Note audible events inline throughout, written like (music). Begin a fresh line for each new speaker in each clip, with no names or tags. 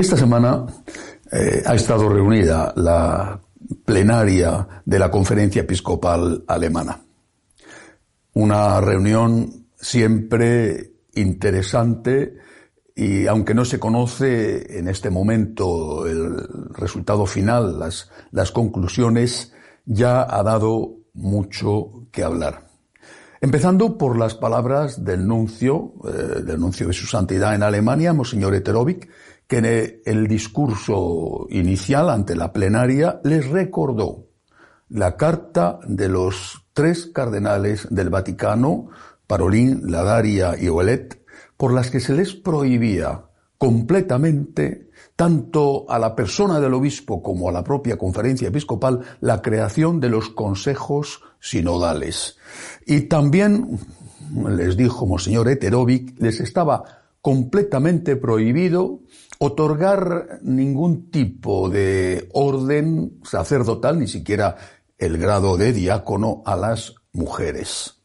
Esta semana eh, ha estado reunida la plenaria de la Conferencia Episcopal Alemana. Una reunión siempre interesante y aunque no se conoce en este momento el resultado final, las, conclusiones, ya ha dado mucho que hablar. Empezando por las palabras del nuncio, eh, del nuncio de su santidad en Alemania, Monseñor Eterovic, que en el discurso inicial ante la plenaria les recordó la carta de los tres cardenales del Vaticano, Parolín, Ladaria y Ouellet, por las que se les prohibía completamente tanto a la persona del obispo como a la propia conferencia episcopal la creación de los consejos sinodales. Y también, les dijo Monseñor Eterovic, les estaba completamente prohibido otorgar ningún tipo de orden sacerdotal, ni siquiera el grado de diácono a las mujeres.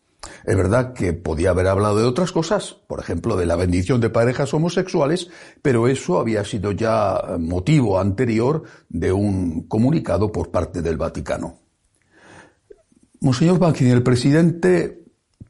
Es verdad que podía haber hablado de otras cosas, por ejemplo, de la bendición de parejas homosexuales, pero eso había sido ya motivo anterior de un comunicado por parte del Vaticano. Monseñor Bankin, el presidente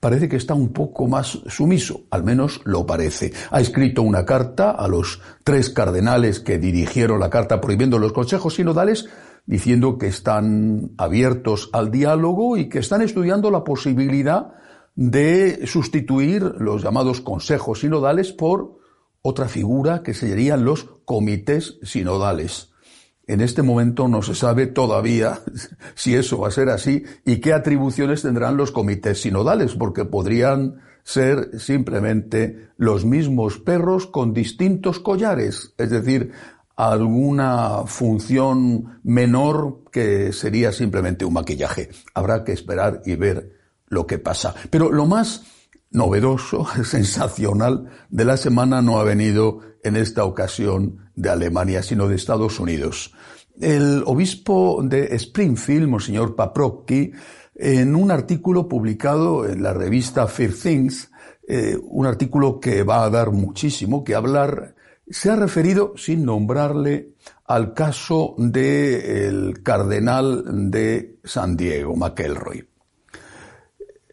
parece que está un poco más sumiso, al menos lo parece. Ha escrito una carta a los tres cardenales que dirigieron la carta prohibiendo los consejos sinodales, diciendo que están abiertos al diálogo y que están estudiando la posibilidad de sustituir los llamados consejos sinodales por otra figura que serían los comités sinodales. En este momento no se sabe todavía (laughs) si eso va a ser así y qué atribuciones tendrán los comités sinodales, porque podrían ser simplemente los mismos perros con distintos collares, es decir, alguna función menor que sería simplemente un maquillaje. Habrá que esperar y ver lo que pasa. Pero lo más novedoso, (laughs) sensacional de la semana no ha venido en esta ocasión de Alemania, sino de Estados Unidos. El obispo de Springfield, Monseñor Paprocki, en un artículo publicado en la revista Fair Things, eh, un artículo que va a dar muchísimo que hablar, se ha referido sin nombrarle al caso del cardenal de San Diego, McElroy.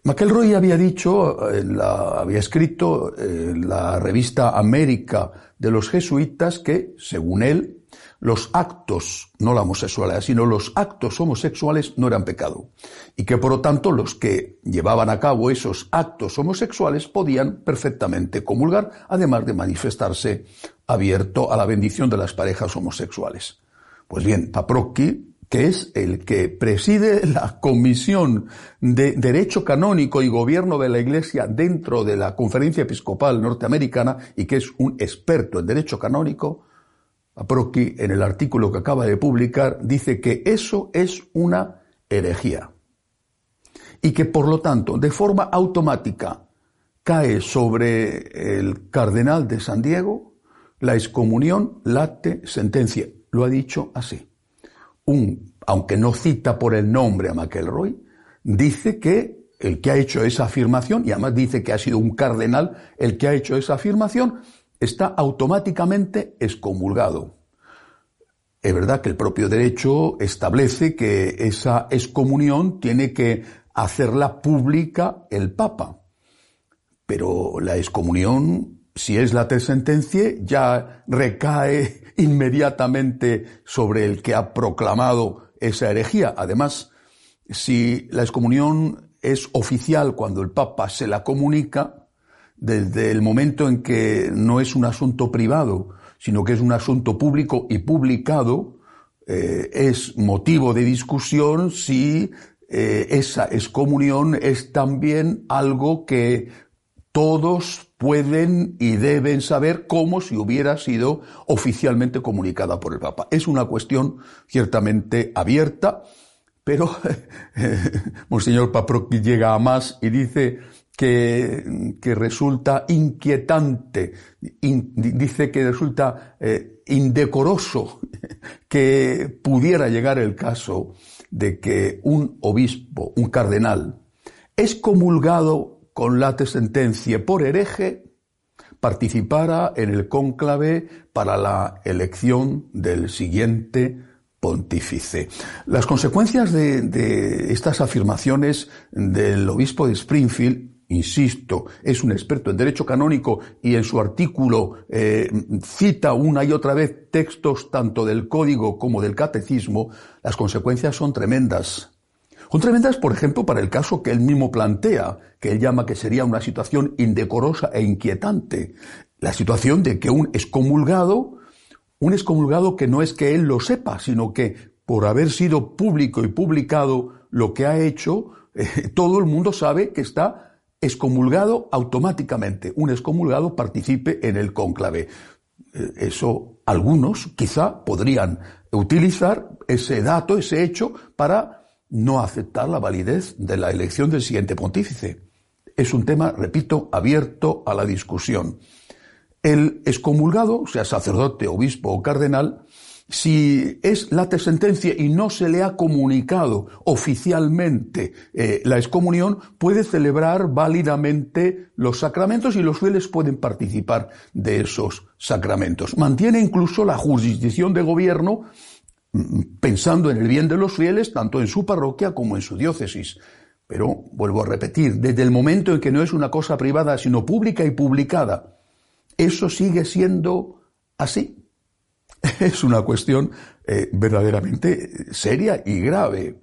McElroy había dicho, había escrito en la revista América de los jesuitas que, según él, los actos, no la homosexualidad, sino los actos homosexuales no eran pecado. Y que por lo tanto los que llevaban a cabo esos actos homosexuales podían perfectamente comulgar, además de manifestarse abierto a la bendición de las parejas homosexuales. Pues bien, Paprocki que es el que preside la Comisión de Derecho Canónico y Gobierno de la Iglesia dentro de la Conferencia Episcopal Norteamericana y que es un experto en Derecho Canónico, Aproqui, en el artículo que acaba de publicar, dice que eso es una herejía y que por lo tanto, de forma automática, cae sobre el cardenal de San Diego la excomunión late sentencia. Lo ha dicho así un, aunque no cita por el nombre a McElroy, dice que el que ha hecho esa afirmación, y además dice que ha sido un cardenal el que ha hecho esa afirmación, está automáticamente excomulgado. Es verdad que el propio derecho establece que esa excomunión tiene que hacerla pública el Papa. Pero la excomunión, si es la sentencia, ya recae inmediatamente sobre el que ha proclamado esa herejía. Además, si la excomunión es oficial cuando el Papa se la comunica, desde el momento en que no es un asunto privado, sino que es un asunto público y publicado, eh, es motivo de discusión si eh, esa excomunión es también algo que todos pueden y deben saber como si hubiera sido oficialmente comunicada por el Papa. Es una cuestión ciertamente abierta, pero (laughs) Monseñor Paprocki llega a más y dice que, que resulta inquietante, dice que resulta eh, indecoroso (laughs) que pudiera llegar el caso de que un obispo, un cardenal, es comulgado con la sentencia por hereje participara en el cónclave para la elección del siguiente pontífice. Las consecuencias de, estas afirmaciones del obispo de Springfield insisto, es un experto en derecho canónico y en su artículo eh, cita una y otra vez textos tanto del código como del catecismo, las consecuencias son tremendas. Son tremendas, por ejemplo, para el caso que él mismo plantea, que él llama que sería una situación indecorosa e inquietante. La situación de que un excomulgado, un excomulgado que no es que él lo sepa, sino que por haber sido público y publicado lo que ha hecho, eh, (laughs) todo el mundo sabe que está excomulgado automáticamente. Un excomulgado participe en el cónclave. Eh, eso algunos quizá podrían utilizar ese dato, ese hecho, para no aceptar la validez de la elección del siguiente pontífice. Es un tema, repito, abierto a la discusión. El excomulgado, sea sacerdote, obispo o cardenal, si es late sentencia y no se le ha comunicado oficialmente eh, la excomunión, puede celebrar válidamente los sacramentos y los fieles pueden participar de esos sacramentos. Mantiene incluso la jurisdicción de gobierno pensando en el bien de los fieles, tanto en su parroquia como en su diócesis. Pero, vuelvo a repetir, desde el momento en que no es una cosa privada, sino pública y publicada, eso sigue siendo así. (laughs) Es una cuestión eh, verdaderamente seria y grave.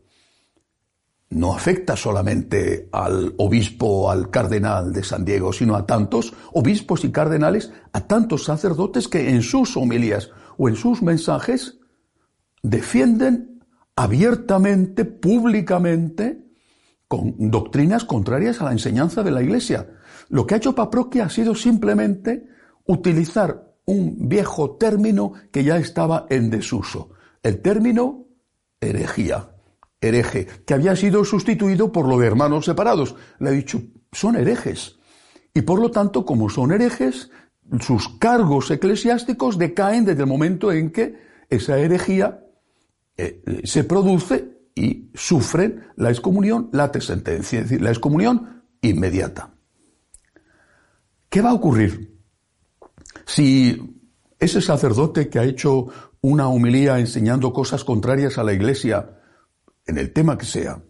No afecta solamente al obispo o al cardenal de San Diego, sino a tantos obispos y cardenales, a tantos sacerdotes que en sus homilías o en sus mensajes defienden abiertamente, públicamente, con doctrinas contrarias a la enseñanza de la Iglesia. Lo que ha hecho Paproquia ha sido simplemente utilizar un viejo término que ya estaba en desuso, el término herejía, hereje, que había sido sustituido por lo de hermanos separados. Le ha dicho, son herejes. Y por lo tanto, como son herejes, sus cargos eclesiásticos decaen desde el momento en que esa herejía eh, se produce y sufren la excomunión late sentencia, es decir, la excomunión inmediata. ¿Qué va a ocurrir si ese sacerdote que ha hecho una humilía enseñando cosas contrarias a la iglesia, en el tema que sea,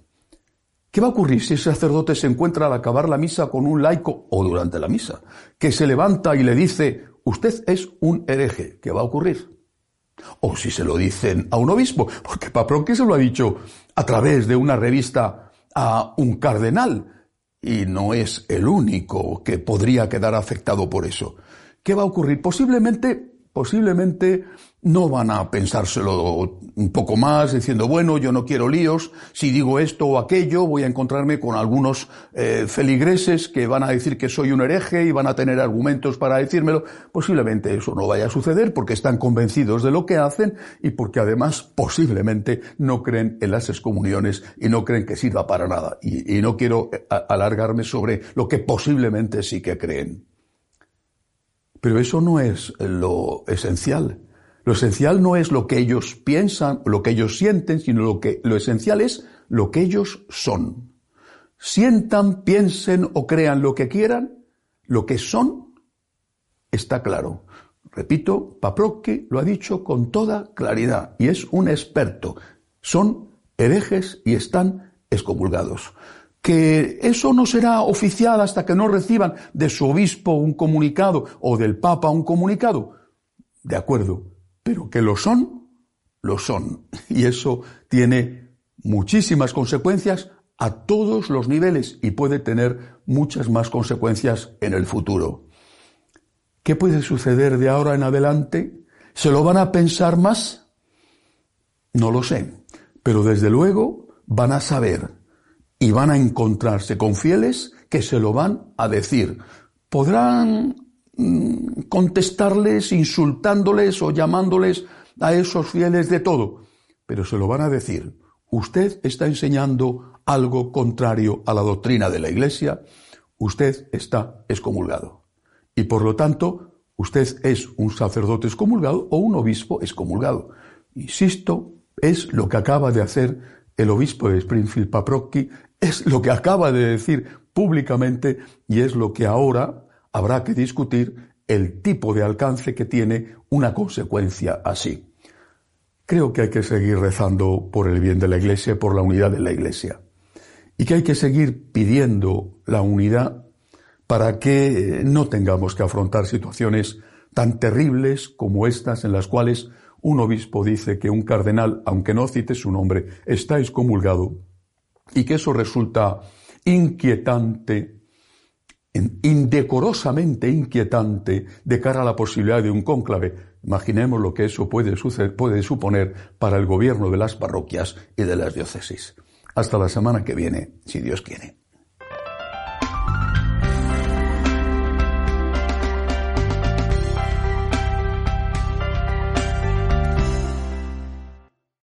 ¿Qué va a ocurrir si ese sacerdote se encuentra al acabar la misa con un laico o durante la misa, que se levanta y le dice, usted es un hereje? ¿Qué va a ocurrir? O si se lo dicen a un obispo, porque Paproque se lo ha dicho a través de una revista a un cardenal, y no es el único que podría quedar afectado por eso. ¿Qué va a ocurrir? Posiblemente, posiblemente no van a pensárselo un poco más, diciendo, bueno, yo no quiero líos, si digo esto o aquello, voy a encontrarme con algunos eh, feligreses que van a decir que soy un hereje y van a tener argumentos para decírmelo. Posiblemente eso no vaya a suceder porque están convencidos de lo que hacen y porque además posiblemente no creen en las excomuniones y no creen que sirva para nada. y no quiero eh, alargarme sobre lo que posiblemente sí que creen. Pero eso no es lo esencial. Lo esencial no es lo que ellos piensan, lo que ellos sienten, sino lo que lo esencial es lo que ellos son. Sientan, piensen o crean lo que quieran, lo que son está claro. Repito, Paproque lo ha dicho con toda claridad y es un experto. Son herejes y están excomulgados. Que eso no será oficial hasta que no reciban de su obispo un comunicado o del papa un comunicado. De acuerdo, pero que lo son, lo son. (laughs) Y eso tiene muchísimas consecuencias a todos los niveles y puede tener muchas más consecuencias en el futuro. ¿Qué puede suceder de ahora en adelante? ¿Se lo van a pensar más? No lo sé, pero desde luego van a saber y van a encontrarse con fieles que se lo van a decir. Podrán Mm, contestarles, insultándoles o llamándoles a esos fieles de todo, pero se lo van a decir. Usted está enseñando algo contrario a la doctrina de la Iglesia, usted está excomulgado. Y por lo tanto, usted es un sacerdote excomulgado o un obispo excomulgado. Insisto, es lo que acaba de hacer el obispo de Springfield Paprocki, es lo que acaba de decir públicamente y es lo que ahora habrá que discutir el tipo de alcance que tiene una consecuencia así. Creo que hay que seguir rezando por el bien de la Iglesia, por la unidad de la Iglesia, y que hay que seguir pidiendo la unidad para que no tengamos que afrontar situaciones tan terribles como estas en las cuales un obispo dice que un cardenal, aunque no cite su nombre, está excomulgado y que eso resulta inquietante, indecorosamente inquietante de cara a la posibilidad de un cónclave. Imaginemos lo que eso puede, puede suponer para el gobierno de las parroquias y de las diócesis. Hasta la semana que viene, si Dios quiere.